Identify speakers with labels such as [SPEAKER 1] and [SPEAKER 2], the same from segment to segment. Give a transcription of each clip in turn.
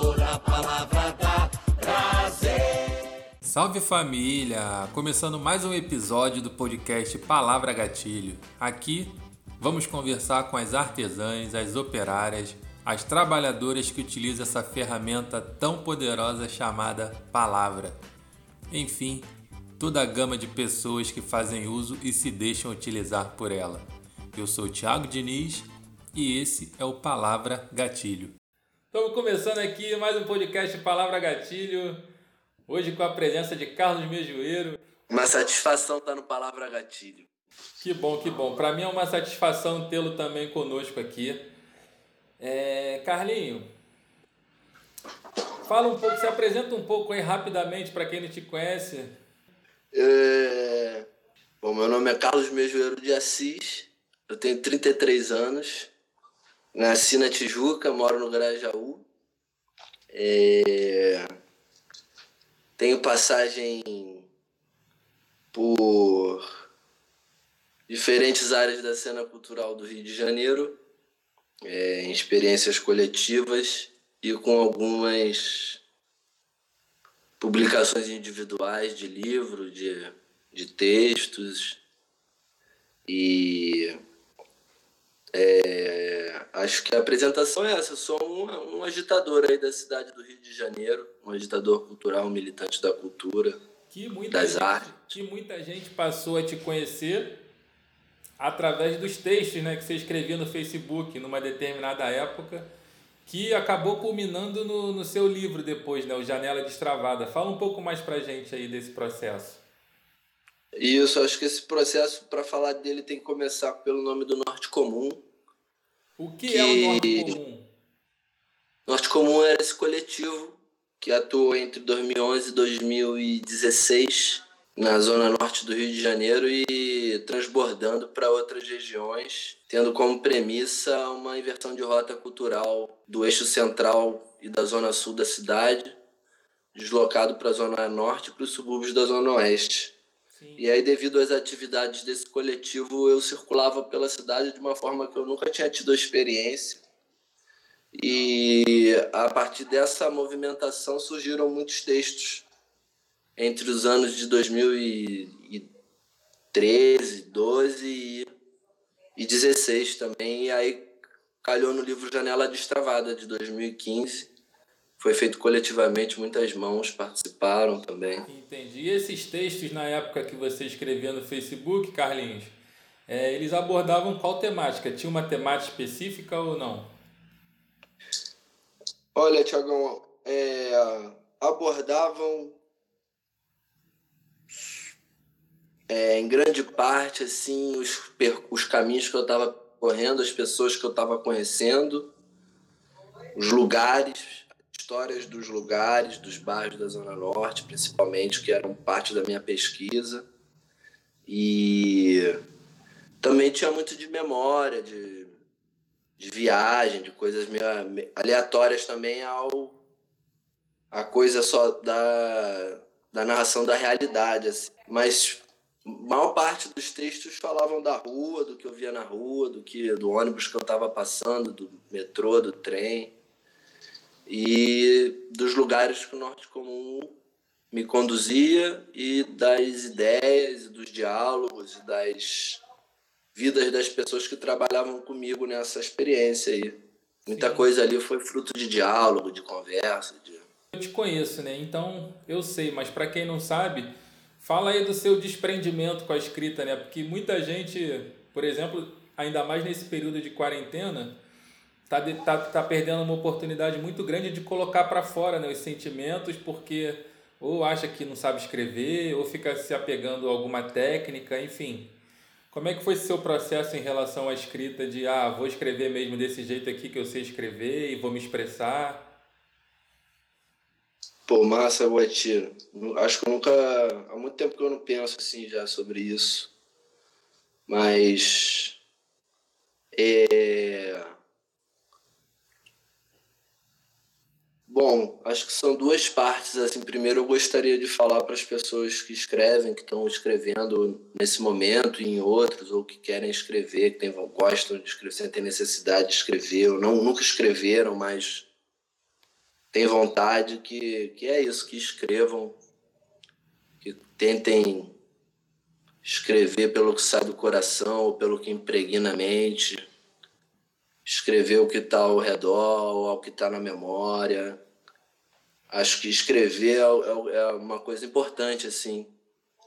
[SPEAKER 1] doutor, a palavra da prazer.
[SPEAKER 2] Salve família! Começando mais um episódio do podcast Palavra Gatilho. Aqui vamos conversar com as artesãs, as operárias, as trabalhadoras que utilizam essa ferramenta tão poderosa chamada palavra. Enfim, toda a gama de pessoas que fazem uso e se deixam utilizar por ela. Eu sou Thiago Diniz e esse é o Palavra Gatilho. Estamos começando aqui mais um podcast Palavra Gatilho. Hoje com a presença de Carlos Mejoeiro.
[SPEAKER 3] Uma satisfação estar no Palavra Gatilho.
[SPEAKER 2] Que bom, que bom. Para mim é uma satisfação tê-lo também conosco aqui. É... Carlinho, fala um pouco, se apresenta um pouco aí rapidamente para quem não te conhece.
[SPEAKER 3] É... Bom, meu nome é Carlos Mejoeiro de Assis, eu tenho 33 anos, nasci na Tijuca, moro no Grajaú. É... Tenho passagem por diferentes áreas da cena cultural do Rio de Janeiro, é, em experiências coletivas e com algumas publicações individuais de livro, de, de textos. E é, acho que a apresentação é essa. Eu sou um, um agitador aí da cidade do Rio de Janeiro, um agitador cultural, um militante da cultura,
[SPEAKER 2] que muita
[SPEAKER 3] das
[SPEAKER 2] gente,
[SPEAKER 3] artes.
[SPEAKER 2] Que muita gente passou a te conhecer através dos textos né, que você escrevia no Facebook numa determinada época, que acabou culminando no, no seu livro depois, né, o Janela Destravada. Fala um pouco mais pra gente aí desse processo.
[SPEAKER 3] Isso, acho que esse processo, para falar dele, tem que começar pelo nome do Norte Comum.
[SPEAKER 2] O que, que... é o Norte Comum?
[SPEAKER 3] Norte Comum era esse coletivo que atuou entre 2011 e 2016 na zona norte do Rio de Janeiro e transbordando para outras regiões, tendo como premissa uma inversão de rota cultural do eixo central e da zona sul da cidade, deslocado para a zona norte e para os subúrbios da zona oeste. Sim. E aí, devido às atividades desse coletivo, eu circulava pela cidade de uma forma que eu nunca tinha tido experiência. E a partir dessa movimentação surgiram muitos textos entre os anos de 2013, 12 e 16 também. E aí calhou no livro Janela Destravada de 2015. Foi feito coletivamente, muitas mãos participaram também.
[SPEAKER 2] Entendi. E esses textos na época que você escrevia no Facebook, Carlinhos, é, eles abordavam qual temática? Tinha uma temática específica ou não?
[SPEAKER 3] Olha, Tiagão, é, abordavam é, em grande parte assim os, os caminhos que eu estava correndo, as pessoas que eu estava conhecendo, os lugares, histórias dos lugares, dos bairros da Zona Norte, principalmente, que eram parte da minha pesquisa. E também tinha muito de memória, de, de viagem, de coisas meio aleatórias também ao a coisa só da, da narração da realidade. Assim. Mas maior parte dos textos falavam da rua, do que eu via na rua, do que do ônibus que eu estava passando, do metrô, do trem e dos lugares que o Norte Comum me conduzia e das ideias, dos diálogos e das vidas das pessoas que trabalhavam comigo nessa experiência aí. Muita Sim. coisa ali foi fruto de diálogo, de conversa, de
[SPEAKER 2] eu te conheço, né? Então eu sei, mas para quem não sabe, Fala aí do seu desprendimento com a escrita, né? Porque muita gente, por exemplo, ainda mais nesse período de quarentena, tá, tá, tá perdendo uma oportunidade muito grande de colocar para fora né, os sentimentos, porque ou acha que não sabe escrever, ou fica se apegando a alguma técnica, enfim. Como é que foi seu processo em relação à escrita de, ah, vou escrever mesmo desse jeito aqui que eu sei escrever e vou me expressar?
[SPEAKER 3] Pô, massa, Guatira. Acho que eu nunca. Há muito tempo que eu não penso assim já sobre isso. Mas. É. Bom, acho que são duas partes. Assim, primeiro, eu gostaria de falar para as pessoas que escrevem, que estão escrevendo nesse momento e em outros, ou que querem escrever, que tem, gostam de escrever, sentem necessidade de escrever, ou não, nunca escreveram, mas têm vontade, que, que é isso, que escrevam, que tentem escrever pelo que sai do coração ou pelo que impregna a mente, escrever o que está ao redor ao que está na memória. Acho que escrever é, é, é uma coisa importante, assim,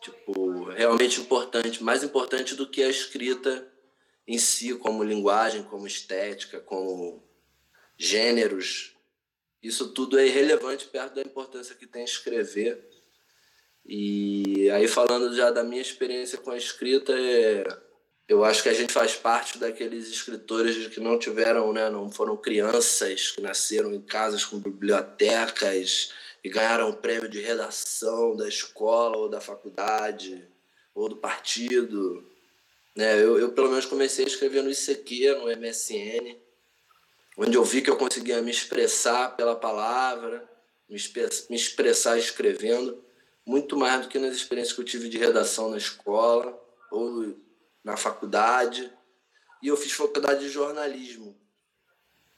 [SPEAKER 3] tipo, realmente importante, mais importante do que a escrita em si, como linguagem, como estética, como gêneros. Isso tudo é irrelevante perto da importância que tem escrever. E aí, falando já da minha experiência com a escrita, é, eu acho que a gente faz parte daqueles escritores que não tiveram, né, não foram crianças, que nasceram em casas com bibliotecas e ganharam prêmio de redação da escola ou da faculdade ou do partido. Né? Eu, eu, pelo menos, comecei a escrever no ICQ, no MSN, onde eu vi que eu conseguia me expressar pela palavra, me, me expressar escrevendo, muito mais do que nas experiências que eu tive de redação na escola ou na faculdade. E eu fiz faculdade de jornalismo.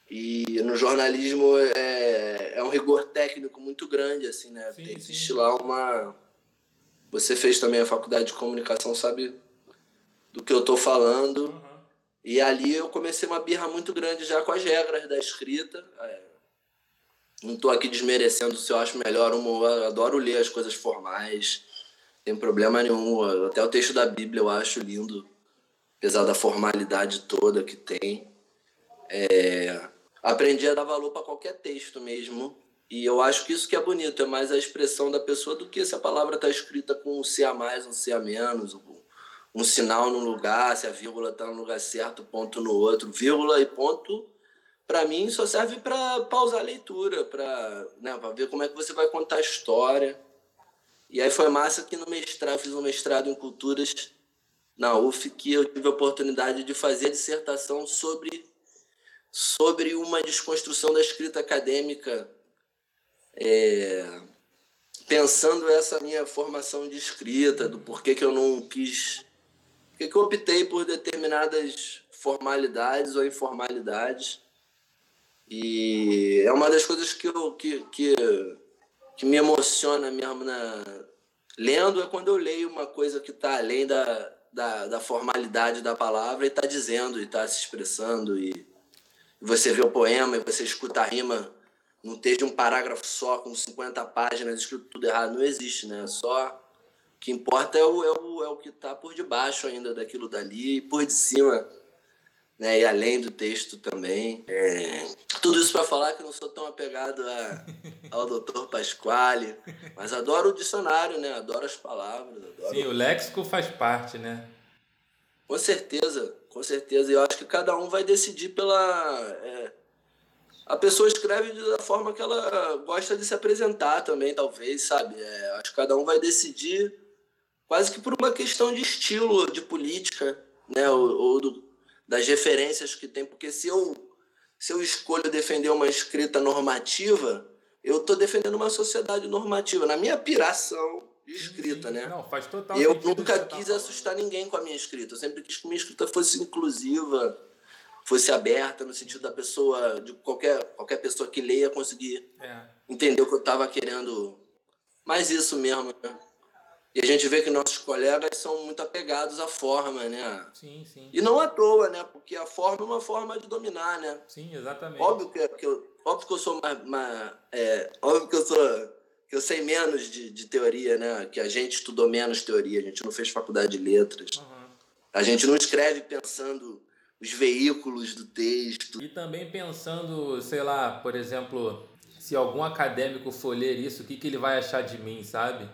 [SPEAKER 3] E no jornalismo é, é um rigor técnico muito grande, assim, né? Sim, Tem, existe lá uma. Você fez também a faculdade de comunicação, sabe do que eu tô falando. Uhum. E ali eu comecei uma birra muito grande já com as regras da escrita. É, não estou aqui desmerecendo se eu acho melhor uma. Eu adoro ler as coisas formais, não tem problema nenhum. Até o texto da Bíblia eu acho lindo, apesar da formalidade toda que tem. É, aprendi a dar valor para qualquer texto mesmo. E eu acho que isso que é bonito, é mais a expressão da pessoa do que se a palavra está escrita com um C a mais, um C a menos, um sinal num lugar, se a vírgula está no lugar certo, ponto no outro. Vírgula e ponto para mim só serve para pausar a leitura, para né, ver como é que você vai contar a história. E aí foi massa que no mestrado, fiz um mestrado em culturas na UF, que eu tive a oportunidade de fazer dissertação sobre, sobre uma desconstrução da escrita acadêmica, é, pensando essa minha formação de escrita, do porquê que eu não quis, porquê que eu optei por determinadas formalidades ou informalidades. E é uma das coisas que, eu, que, que, que me emociona mesmo na, lendo é quando eu leio uma coisa que está além da, da, da, formalidade da palavra e está dizendo, e está se expressando. E você vê o poema e você escuta a rima num texto de um parágrafo só, com 50 páginas, escrito tudo errado. Não existe, né? Só o que importa é o, é o, é o que está por debaixo ainda daquilo dali e por de cima né? E além do texto também. É... Tudo isso para falar que não sou tão apegado a, ao doutor Pasquale, mas adoro o dicionário, né? Adoro as palavras. Adoro...
[SPEAKER 2] Sim, o léxico faz parte, né?
[SPEAKER 3] Com certeza, com certeza. E eu acho que cada um vai decidir pela. É... A pessoa escreve da forma que ela gosta de se apresentar também, talvez, sabe? É... Acho que cada um vai decidir quase que por uma questão de estilo, de política, né? Ou, ou do, das referências que tem, porque se eu, se eu escolho defender uma escrita normativa, eu estou defendendo uma sociedade normativa, na minha piração de escrita, né?
[SPEAKER 2] Não, faz total
[SPEAKER 3] Eu nunca quis assustar ninguém com a minha escrita, eu sempre quis que minha escrita fosse inclusiva, fosse aberta no sentido da pessoa, de qualquer, qualquer pessoa que leia conseguir é. entender o que eu estava querendo. Mas isso mesmo, né? E a gente vê que nossos colegas são muito apegados à forma, né?
[SPEAKER 2] Sim, sim.
[SPEAKER 3] E não à toa, né? Porque a forma é uma forma de dominar, né?
[SPEAKER 2] Sim, exatamente.
[SPEAKER 3] Óbvio que, que eu, óbvio que eu sou mais, é, óbvio que eu sou que eu sei menos de, de teoria, né? Que a gente estudou menos teoria, a gente não fez faculdade de letras. Uhum. A gente não escreve pensando os veículos do texto.
[SPEAKER 2] E também pensando, sei lá, por exemplo, se algum acadêmico for ler isso, o que, que ele vai achar de mim, sabe?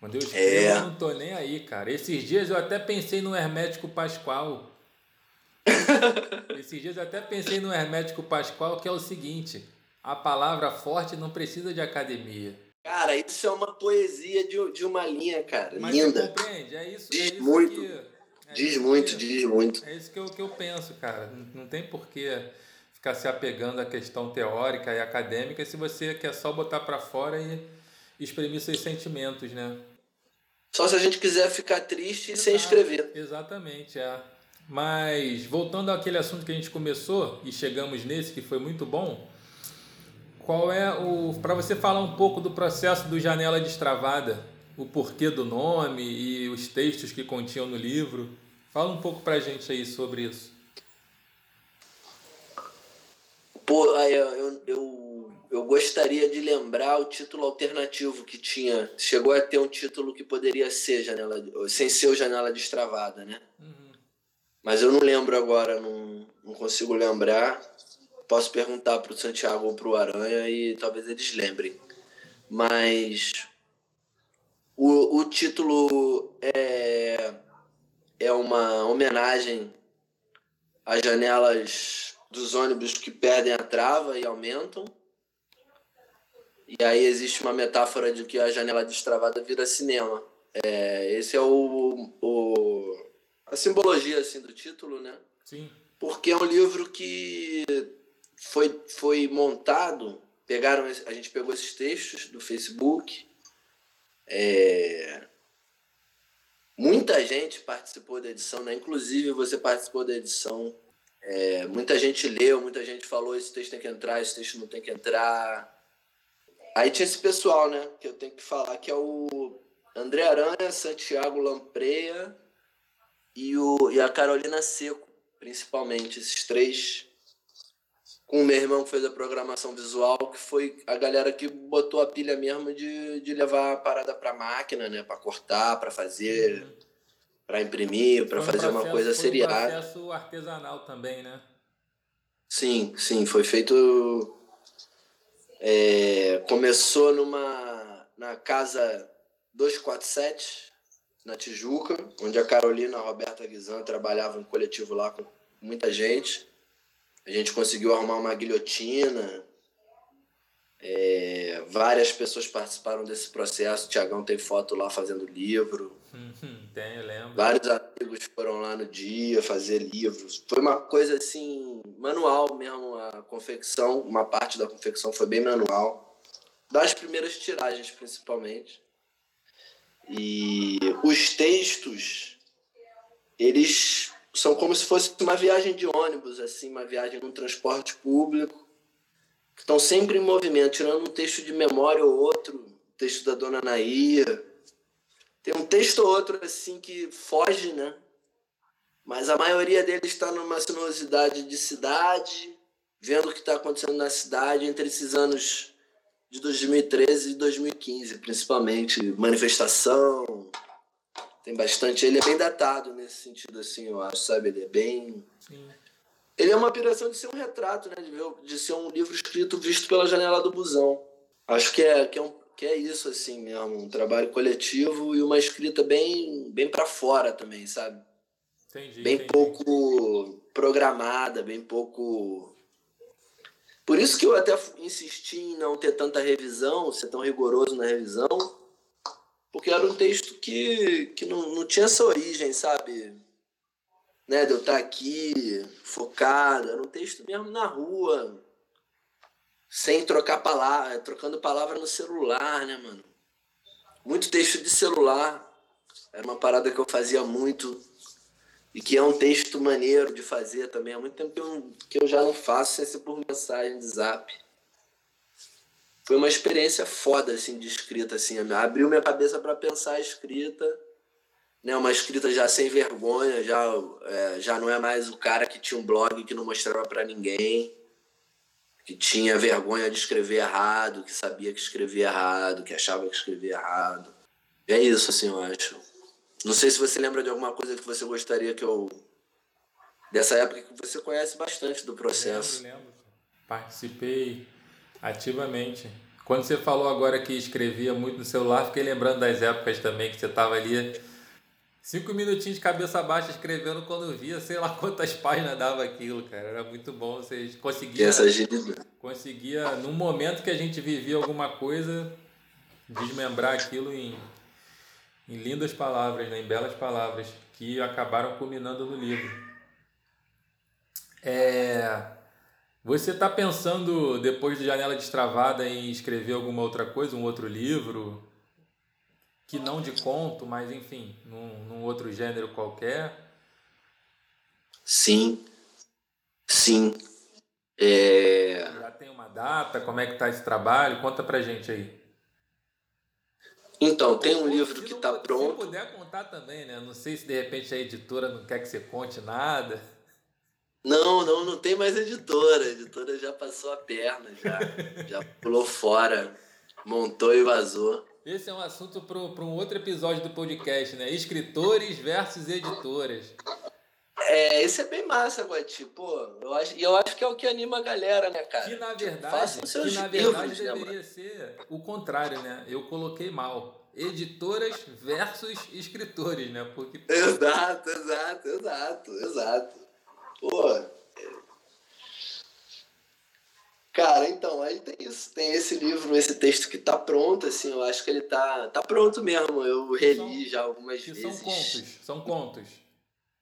[SPEAKER 2] Quando eu escrevo, é. eu não tô nem aí, cara. Esses dias eu até pensei no Hermético Pascoal. Esses dias eu até pensei no Hermético Pascoal, que é o seguinte: a palavra forte não precisa de academia.
[SPEAKER 3] Cara, isso é uma poesia de, de uma linha, cara. Mas Linda.
[SPEAKER 2] Você compreende? É isso.
[SPEAKER 3] Diz
[SPEAKER 2] é isso
[SPEAKER 3] muito.
[SPEAKER 2] Que,
[SPEAKER 3] é diz muito, que, diz muito.
[SPEAKER 2] É isso que eu, que eu penso, cara. Não, não tem porquê ficar se apegando à questão teórica e acadêmica se você quer só botar para fora e exprimir seus sentimentos, né?
[SPEAKER 3] Só se a gente quiser ficar triste Exato, sem escrever.
[SPEAKER 2] Exatamente, é. Mas voltando àquele assunto que a gente começou e chegamos nesse que foi muito bom, qual é o. Para você falar um pouco do processo do Janela Destravada, o porquê do nome e os textos que continham no livro. Fala um pouco para a gente aí sobre isso.
[SPEAKER 3] Pô, eu, eu, eu gostaria de lembrar o título alternativo que tinha. Chegou a ter um título que poderia ser janela, sem ser o Janela Destravada, né? Uhum. Mas eu não lembro agora, não, não consigo lembrar. Posso perguntar para o Santiago ou para o Aranha e talvez eles lembrem. Mas o, o título é, é uma homenagem às janelas dos ônibus que perdem a trava e aumentam. E aí existe uma metáfora de que a janela destravada vira cinema. É, esse é o, o, a simbologia assim, do título, né?
[SPEAKER 2] Sim.
[SPEAKER 3] Porque é um livro que foi, foi montado, pegaram, a gente pegou esses textos do Facebook, é, muita gente participou da edição, né? inclusive você participou da edição. É, muita gente leu, muita gente falou: esse texto tem que entrar, esse texto não tem que entrar. Aí tinha esse pessoal, né? Que eu tenho que falar, que é o André Aranha, Santiago Lampreia e, o, e a Carolina Seco, principalmente. Esses três com o meu irmão que fez a programação visual, que foi a galera que botou a pilha mesmo de, de levar a parada para máquina, né, para cortar, para fazer, uhum. para imprimir, para fazer
[SPEAKER 2] processo,
[SPEAKER 3] uma coisa seriada.
[SPEAKER 2] Foi um processo artesanal também, né?
[SPEAKER 3] Sim, sim, foi feito é, começou numa na casa 247 na Tijuca, onde a Carolina a Roberta Guizan trabalhavam em coletivo lá com muita gente. A gente conseguiu arrumar uma guilhotina. É, várias pessoas participaram desse processo. O Tiagão tem foto lá fazendo livro.
[SPEAKER 2] Tem, eu lembro.
[SPEAKER 3] Vários amigos foram lá no dia fazer livros. Foi uma coisa assim, manual mesmo a confecção. Uma parte da confecção foi bem manual. Das primeiras tiragens, principalmente. E os textos, eles são como se fosse uma viagem de ônibus, assim, uma viagem num transporte público, que estão sempre em movimento, tirando um texto de memória ou outro, texto da Dona Nair. Tem um texto ou outro, assim, que foge, né? Mas a maioria deles está numa sinuosidade de cidade, vendo o que está acontecendo na cidade entre esses anos de 2013 e 2015, principalmente. Manifestação, tem bastante. Ele é bem datado nesse sentido, assim, eu acho, sabe? Ele é bem. Sim. Ele é uma piração de ser um retrato, né? De, ver, de ser um livro escrito visto pela janela do busão. Acho que é, que é, um, que é isso, assim mesmo. Um trabalho coletivo e uma escrita bem, bem para fora também, sabe?
[SPEAKER 2] Entendi,
[SPEAKER 3] bem
[SPEAKER 2] entendi.
[SPEAKER 3] pouco programada, bem pouco. Por isso que eu até insisti em não ter tanta revisão, ser tão rigoroso na revisão porque era um texto que, que não, não tinha essa origem, sabe? Né, de eu estar aqui, focado. Era um texto mesmo na rua, sem trocar palavra, trocando palavra no celular, né, mano? Muito texto de celular. Era uma parada que eu fazia muito. E que é um texto maneiro de fazer também. Há muito tempo que eu, que eu já não faço sem ser por mensagem de zap foi uma experiência foda assim de escrita assim abriu minha cabeça para pensar a escrita né uma escrita já sem vergonha já é, já não é mais o cara que tinha um blog que não mostrava para ninguém que tinha vergonha de escrever errado que sabia que escrevia errado que achava que escrevia errado é isso assim eu acho não sei se você lembra de alguma coisa que você gostaria que eu dessa época que você conhece bastante do processo
[SPEAKER 2] lembro, lembro. participei ativamente. Quando você falou agora que escrevia muito no celular, fiquei lembrando das épocas também que você estava ali cinco minutinhos de cabeça baixa escrevendo quando via, sei lá quantas páginas dava aquilo, cara. Era muito bom. Você conseguia.
[SPEAKER 3] Essa agilidade.
[SPEAKER 2] Conseguia, num momento que a gente vivia alguma coisa, desmembrar aquilo em, em lindas palavras, né? em belas palavras, que acabaram culminando no livro. É. Você está pensando, depois do Janela Destravada, em escrever alguma outra coisa, um outro livro? Que não de conto, mas enfim, num, num outro gênero qualquer?
[SPEAKER 3] Sim, sim. É...
[SPEAKER 2] Já tem uma data? Como é que tá esse trabalho? Conta pra gente aí.
[SPEAKER 3] Então, tem um livro que está
[SPEAKER 2] pu- Se
[SPEAKER 3] pronto.
[SPEAKER 2] puder contar também, né? Não sei se de repente a editora não quer que você conte nada.
[SPEAKER 3] Não, não, não tem mais editora. A editora já passou a perna, já, já pulou fora, montou e vazou.
[SPEAKER 2] Esse é um assunto para um outro episódio do podcast, né? Escritores versus editoras.
[SPEAKER 3] É, esse é bem massa, Guati. Pô, eu acho, e eu acho que é o que anima a galera, né, cara?
[SPEAKER 2] Que na verdade,
[SPEAKER 3] façam seus
[SPEAKER 2] que na
[SPEAKER 3] livros,
[SPEAKER 2] verdade
[SPEAKER 3] né,
[SPEAKER 2] deveria ser o contrário, né? Eu coloquei mal. Editoras versus escritores, né? Porque
[SPEAKER 3] Exato, exato, exato, exato. Pô. Cara, então, aí tem isso. Tem esse livro, esse texto que tá pronto, assim, eu acho que ele tá, tá pronto mesmo. Eu reli já algumas vezes.
[SPEAKER 2] são contos, são contos.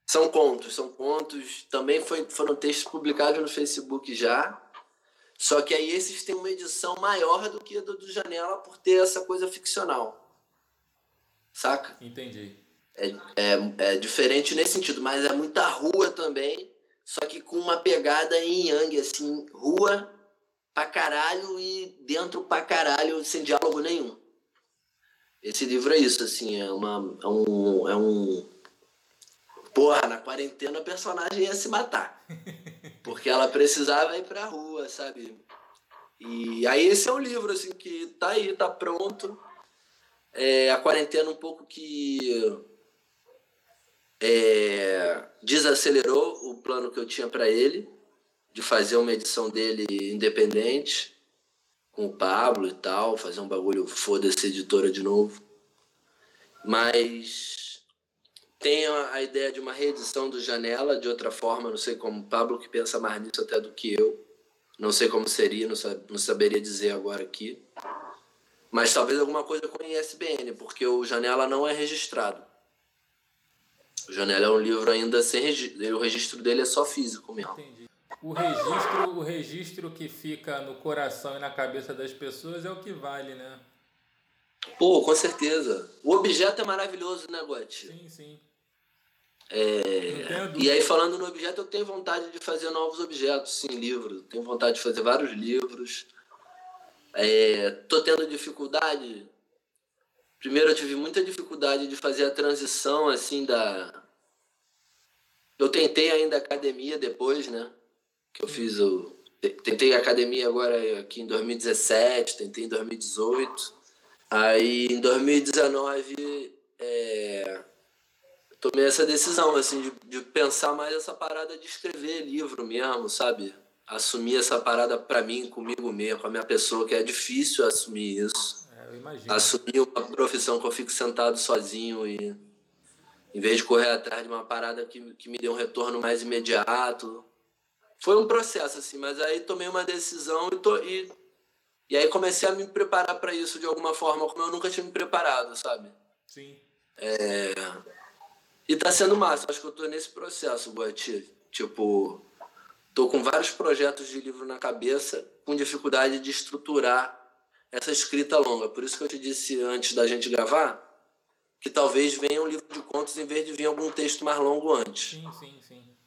[SPEAKER 3] São contos, são contos. Também foi, foram textos publicados no Facebook já. Só que aí esses têm uma edição maior do que a do, do Janela por ter essa coisa ficcional. Saca?
[SPEAKER 2] Entendi.
[SPEAKER 3] É, é, é diferente nesse sentido, mas é muita rua também, só que com uma pegada em Yang, assim, rua pra caralho e dentro pra caralho, sem diálogo nenhum. Esse livro é isso, assim, é, uma, é um. É um Porra, na quarentena a personagem ia se matar. Porque ela precisava ir pra rua, sabe? E aí esse é um livro, assim, que tá aí, tá pronto. É, a quarentena um pouco que é, desacelerou o plano que eu tinha para ele, de fazer uma edição dele independente, com o Pablo e tal, fazer um bagulho foda-se editora de novo. Mas tem a, a ideia de uma reedição do Janela de outra forma, não sei como, Pablo que pensa mais nisso até do que eu. Não sei como seria, não, sab- não saberia dizer agora aqui. Mas talvez alguma coisa com ISBN, porque o Janela não é registrado. O Janela é um livro ainda sem registro. O registro dele é só físico mesmo.
[SPEAKER 2] Entendi. O registro, o registro que fica no coração e na cabeça das pessoas é o que vale, né?
[SPEAKER 3] Pô, com certeza. O objeto é maravilhoso, né, Gotti?
[SPEAKER 2] Sim, sim.
[SPEAKER 3] É, E aí, falando no objeto, eu tenho vontade de fazer novos objetos, sim, livros. Tenho vontade de fazer vários livros. É, tô tendo dificuldade. Primeiro, eu tive muita dificuldade de fazer a transição, assim, da. Eu tentei ainda academia depois, né? Que eu fiz o. te- Tentei academia agora aqui em 2017, tentei em 2018. Aí, em 2019, é, tomei essa decisão, assim, de, de pensar mais essa parada de escrever livro mesmo, sabe? Assumir essa parada pra mim, comigo mesmo, com a minha pessoa, que é difícil assumir isso.
[SPEAKER 2] É, eu imagino.
[SPEAKER 3] Assumir uma profissão que eu fico sentado sozinho e em vez de correr atrás de uma parada que, que me dê um retorno mais imediato. Foi um processo, assim, mas aí tomei uma decisão e, tô, e, e aí comecei a me preparar pra isso de alguma forma, como eu nunca tinha me preparado, sabe?
[SPEAKER 2] Sim.
[SPEAKER 3] E tá sendo massa, acho que eu tô nesse processo, Boati. Tipo, tô com vários projetos de livro na cabeça, com dificuldade de estruturar essa escrita longa. Por isso que eu te disse antes da gente gravar, que talvez venha um livro de contos em vez de vir algum texto mais longo antes.
[SPEAKER 2] Sim, sim, sim.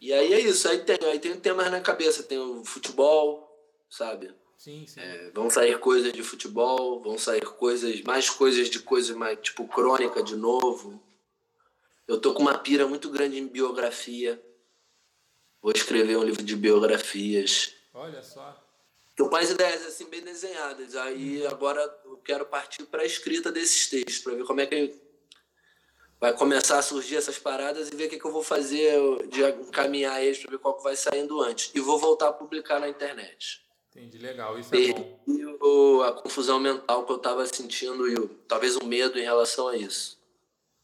[SPEAKER 3] E aí é isso, aí tem, aí tem temas na cabeça, tem o futebol, sabe?
[SPEAKER 2] Sim, sim.
[SPEAKER 3] É, vão sair coisas de futebol, vão sair coisas, mais coisas de coisas mais, tipo, crônica de novo. Eu tô com uma pira muito grande em biografia. Vou escrever um livro de biografias.
[SPEAKER 2] Olha só.
[SPEAKER 3] Tô com as ideias assim bem desenhadas. Aí agora eu quero partir para a escrita desses textos, para ver como é que vai começar a surgir essas paradas e ver o que, que eu vou fazer de encaminhar eles para ver qual que vai saindo antes. E vou voltar a publicar na internet.
[SPEAKER 2] Entendi, legal. Isso é bom.
[SPEAKER 3] O- a confusão mental que eu estava sentindo e o- talvez um medo em relação a isso.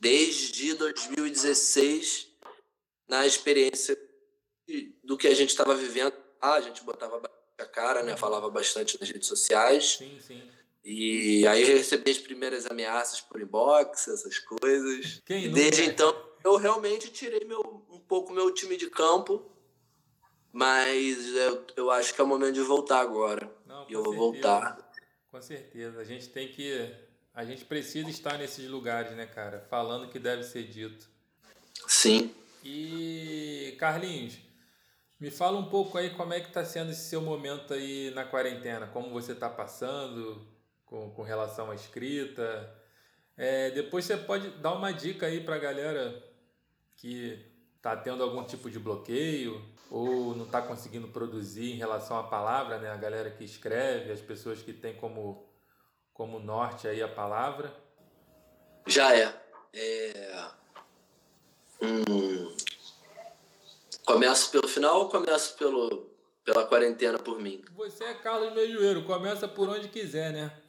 [SPEAKER 3] Desde 2016, na experiência do que a gente estava vivendo, ah, a gente botava a cara, né? Falava bastante nas redes sociais.
[SPEAKER 2] Sim, sim.
[SPEAKER 3] E aí eu recebi as primeiras ameaças por inbox, essas coisas.
[SPEAKER 2] Quem
[SPEAKER 3] e
[SPEAKER 2] nunca?
[SPEAKER 3] desde então eu realmente tirei meu, um pouco meu time de campo, mas eu, eu acho que é o momento de voltar agora.
[SPEAKER 2] Não,
[SPEAKER 3] E eu vou
[SPEAKER 2] certeza.
[SPEAKER 3] voltar.
[SPEAKER 2] Com certeza. A gente tem que. A gente precisa estar nesses lugares, né, cara? Falando o que deve ser dito.
[SPEAKER 3] Sim.
[SPEAKER 2] E, Carlinhos, Me fala um pouco aí como é que está sendo esse seu momento aí na quarentena, como você está passando com, com relação à escrita. É, depois você pode dar uma dica aí para a galera que está tendo algum tipo de bloqueio ou não está conseguindo produzir em relação à palavra, né? A galera que escreve, as pessoas que têm como, como norte aí a palavra.
[SPEAKER 3] Já é. é... Hum, Começo pelo final ou começo pelo, pela quarentena por mim?
[SPEAKER 2] Você é Carlos Meioeiro, começa por onde quiser, né?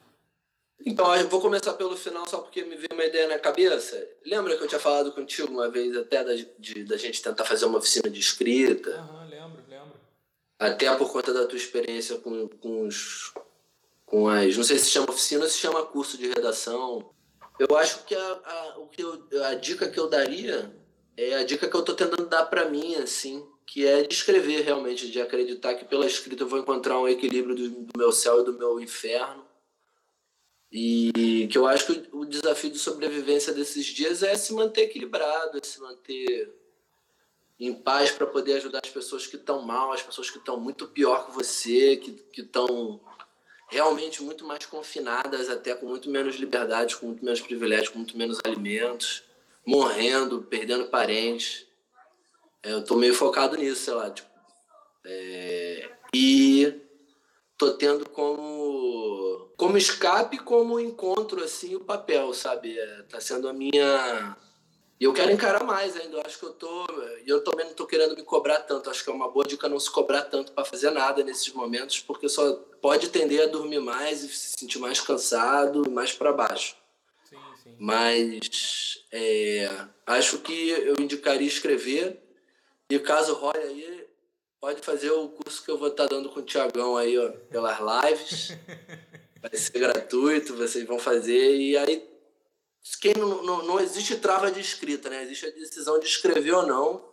[SPEAKER 3] Então, eu vou começar pelo final só porque me veio uma ideia na cabeça. Lembra que eu tinha falado contigo uma vez até da, de, da gente tentar fazer uma oficina de escrita?
[SPEAKER 2] Aham, lembro, lembro.
[SPEAKER 3] Até por conta da tua experiência com, com os. com as. Não sei se chama oficina ou se chama curso de redação. Eu acho que a, a, o que eu, a dica que eu daria é a dica que eu estou tentando dar para mim, assim, que é de escrever realmente, de acreditar que pela escrita eu vou encontrar um equilíbrio do, do meu céu e do meu inferno. E que eu acho que o desafio de sobrevivência desses dias é se manter equilibrado, é se manter em paz para poder ajudar as pessoas que estão mal, as pessoas que estão muito pior que você, que estão realmente muito mais confinadas, até com muito menos liberdade, com muito menos privilégios, com muito menos alimentos morrendo, perdendo parentes. É, eu tô meio focado nisso, sei lá. Tipo, é, e tô tendo como, como escape, como encontro, assim, o papel, sabe? É, tá sendo a minha... E eu quero encarar mais ainda. Eu acho que eu tô... Eu também não tô querendo me cobrar tanto. Acho que é uma boa dica não se cobrar tanto para fazer nada nesses momentos, porque só pode tender a dormir mais e se sentir mais cansado, mais para baixo.
[SPEAKER 2] Sim, sim.
[SPEAKER 3] Mas é, acho que eu indicaria escrever. E caso role aí, pode fazer o curso que eu vou estar dando com o Tiagão aí, ó, pelas lives. Vai ser gratuito, vocês vão fazer. E aí, quem não, não, não existe trava de escrita, né? Existe a decisão de escrever ou não.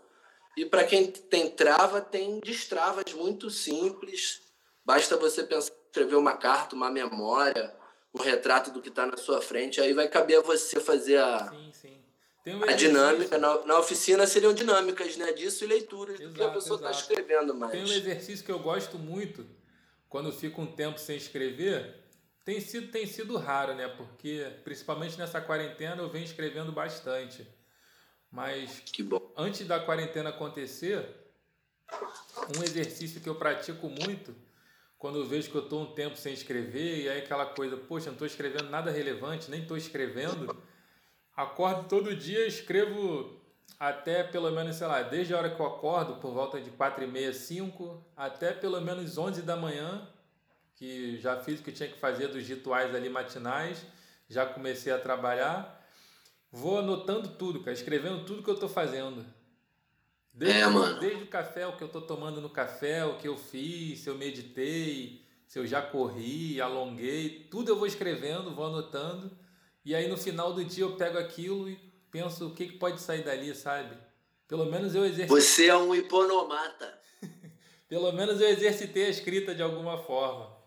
[SPEAKER 3] E para quem tem trava, tem destravas muito simples. Basta você pensar, escrever uma carta, uma memória, um retrato do que está na sua frente, aí vai caber a você fazer a,
[SPEAKER 2] sim, sim. Um
[SPEAKER 3] a dinâmica. Na, na, oficina seriam dinâmicas né, disso e leituras exato, do que a pessoa está escrevendo mais.
[SPEAKER 2] Tem um exercício que eu gosto muito, quando fico um tempo sem escrever, tem sido, tem sido raro, né? Porque, principalmente nessa quarentena, eu venho escrevendo bastante. Mas, antes da quarentena acontecer, um exercício que eu pratico muito quando eu vejo que eu estou um tempo sem escrever, e aí aquela coisa, poxa, não estou escrevendo nada relevante, nem estou escrevendo, acordo todo dia, escrevo até pelo menos, sei lá, desde a hora que eu acordo, por volta de 4 e meia, 5, até pelo menos 11 da manhã, que já fiz o que tinha que fazer dos rituais ali matinais, já comecei a trabalhar, vou anotando tudo, cara, escrevendo tudo que eu estou fazendo. Desde,
[SPEAKER 3] é, mano.
[SPEAKER 2] Desde o café, o que eu tô tomando no café, o que eu fiz, se eu meditei, se eu já corri, alonguei, tudo eu vou escrevendo, vou anotando. E aí no final do dia eu pego aquilo e penso o que, que pode sair dali, sabe? Pelo menos eu exercitei.
[SPEAKER 3] Você é um hiponomata.
[SPEAKER 2] Pelo menos eu exercitei a escrita de alguma forma.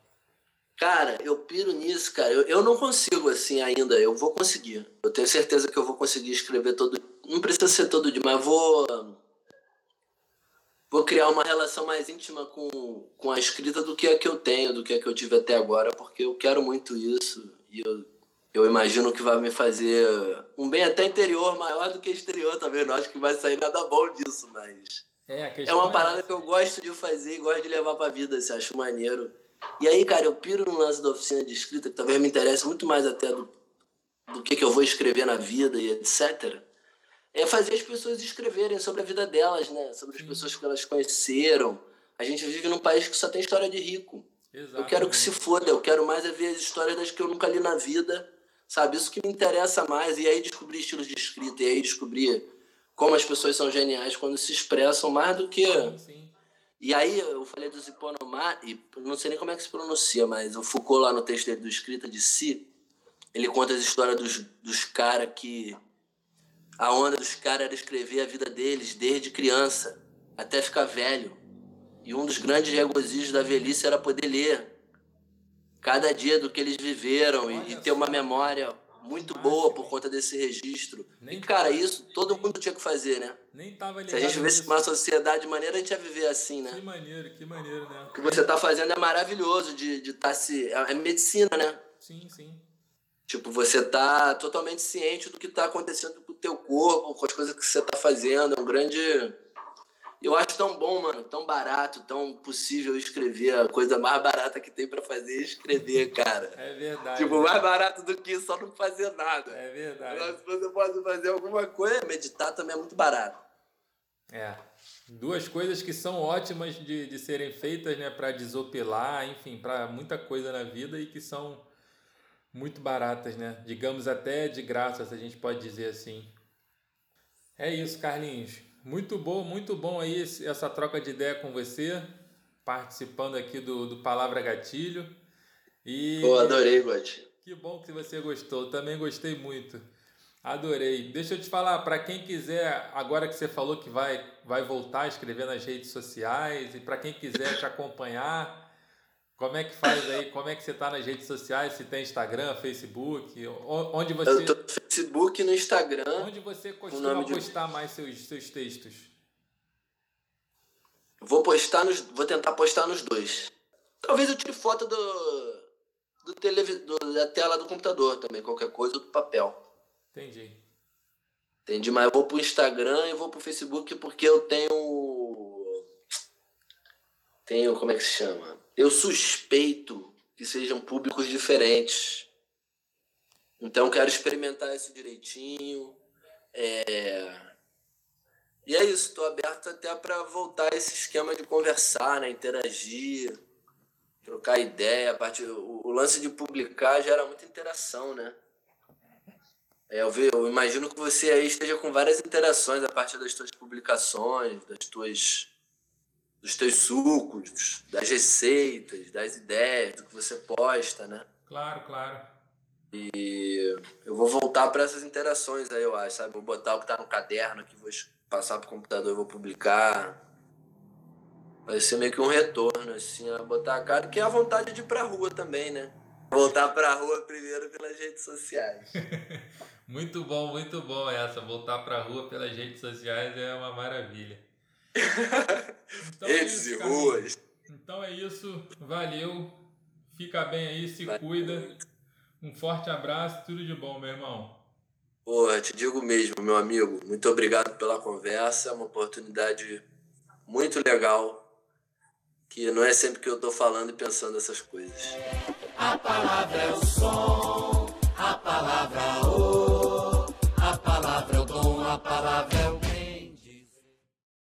[SPEAKER 3] Cara, eu piro nisso, cara. Eu, eu não consigo assim ainda. Eu vou conseguir. Eu tenho certeza que eu vou conseguir escrever todo. Não precisa ser todo dia, mas vou vou criar uma relação mais íntima com, com a escrita do que a que eu tenho, do que a que eu tive até agora, porque eu quero muito isso e eu, eu imagino que vai me fazer um bem até interior maior do que exterior também. Não acho que vai sair nada bom disso, mas
[SPEAKER 2] é,
[SPEAKER 3] é uma parada que eu gosto de fazer e gosto de levar pra vida, se acho maneiro. E aí, cara, eu piro no lance da oficina de escrita, que talvez me interesse muito mais até do, do que, que eu vou escrever na vida e etc é fazer as pessoas escreverem sobre a vida delas, né? Sobre as pessoas que elas conheceram. A gente vive num país que só tem história de rico.
[SPEAKER 2] Exatamente.
[SPEAKER 3] Eu quero que se foda, eu quero mais é ver as histórias das que eu nunca li na vida, sabe? Isso que me interessa mais. E aí descobrir estilos de escrita, e aí descobrir como as pessoas são geniais quando se expressam mais do que.
[SPEAKER 2] Sim, sim.
[SPEAKER 3] E aí eu falei dos hiponomá, e não sei nem como é que se pronuncia, mas o Foucault lá no texto dele do Escrita de Si, ele conta as histórias dos, dos caras que a onda dos caras era escrever a vida deles desde criança até ficar velho. E um dos grandes regozijos da velhice era poder ler cada dia do que eles viveram e, e, ter uma memória muito boa por conta desse registro.
[SPEAKER 2] Nem
[SPEAKER 3] e, cara,
[SPEAKER 2] tava-
[SPEAKER 3] isso todo mundo tinha que fazer, né?
[SPEAKER 2] Nem tava
[SPEAKER 3] Se
[SPEAKER 2] ligado.
[SPEAKER 3] a gente vivesse uma sociedade maneira, a gente ia viver assim,
[SPEAKER 2] Que
[SPEAKER 3] né?
[SPEAKER 2] maneiro, que maneiro, né?
[SPEAKER 3] O que você tá fazendo é maravilhoso de estar de tá se. É é medicina, né?
[SPEAKER 2] Sim, sim.
[SPEAKER 3] Tipo, você tá totalmente ciente do que tá acontecendo com o teu corpo, com as coisas que você tá fazendo. É um grande. Eu acho tão bom, mano, tão barato, tão possível escrever. A coisa mais barata que tem pra fazer é escrever, cara.
[SPEAKER 2] É verdade.
[SPEAKER 3] Tipo,
[SPEAKER 2] né?
[SPEAKER 3] mais barato do que só não fazer nada.
[SPEAKER 2] É verdade.
[SPEAKER 3] Agora, se você pode fazer alguma coisa, meditar também é muito barato.
[SPEAKER 2] É. Duas coisas que são ótimas de, de serem feitas, né, para desopilar, enfim, para muita coisa na vida e que são muito baratas, né? Digamos até de graça, se a gente pode dizer assim. É isso, Carlinhos. Muito bom, muito bom aí essa troca de ideia com você, participando aqui do, do Palavra Gatilho. E
[SPEAKER 3] Pô, adorei, Gotti.
[SPEAKER 2] que bom que você gostou. Também gostei muito. Adorei. Deixa eu te falar, para quem quiser, agora que você falou que vai, vai voltar a escrever nas redes sociais, e para quem quiser te acompanhar, como é que faz aí? Como é que você está nas redes sociais? Se tem Instagram, Facebook? Onde
[SPEAKER 3] Eu
[SPEAKER 2] você,
[SPEAKER 3] tô no Facebook e no Instagram.
[SPEAKER 2] onde você costuma
[SPEAKER 3] de-
[SPEAKER 2] postar mais seus, seus textos?
[SPEAKER 3] Vou postar nos. Vou tentar postar nos dois. Talvez eu tire foto do. do televi, do- da tela do computador também, qualquer coisa, ou do papel.
[SPEAKER 2] Entendi.
[SPEAKER 3] Entendi? Mas eu vou pro Instagram e vou pro Facebook porque eu tenho. Tenho. Como é que se chama? Eu suspeito que sejam públicos diferentes. Então quero experimentar isso direitinho. É... E é isso, estou aberto até para voltar esse esquema de conversar, né? interagir, trocar ideia. A parte, o, lance de publicar gera muita interação, né? É, eu, ve- eu imagino que você aí esteja com várias interações a partir das tuas publicações, das tuas, dos teus sucos, das receitas, das ideias, do que você posta, né?
[SPEAKER 2] Claro, claro.
[SPEAKER 3] E eu vou voltar para essas interações aí, eu acho, sabe? Vou botar o que tá no caderno aqui, vou passar pro computador e vou publicar. Vai ser meio que um retorno, assim, a botar a cara, que é a vontade de ir pra rua também, né? Voltar pra rua primeiro pelas redes sociais.
[SPEAKER 2] Muito bom, muito bom essa. Voltar para a rua pelas redes sociais é uma maravilha. Então é isso,
[SPEAKER 3] e ruas.
[SPEAKER 2] Então é isso, valeu. Fica bem aí, se
[SPEAKER 3] Valeu
[SPEAKER 2] cuida. Um forte abraço, tudo de bom, meu irmão.
[SPEAKER 3] Porra, te digo mesmo, meu amigo. Muito obrigado pela conversa. É uma oportunidade muito legal. Que não é sempre que eu tô falando e pensando essas coisas.
[SPEAKER 1] A palavra é o som, a palavra o, a palavra é o dom, a palavra é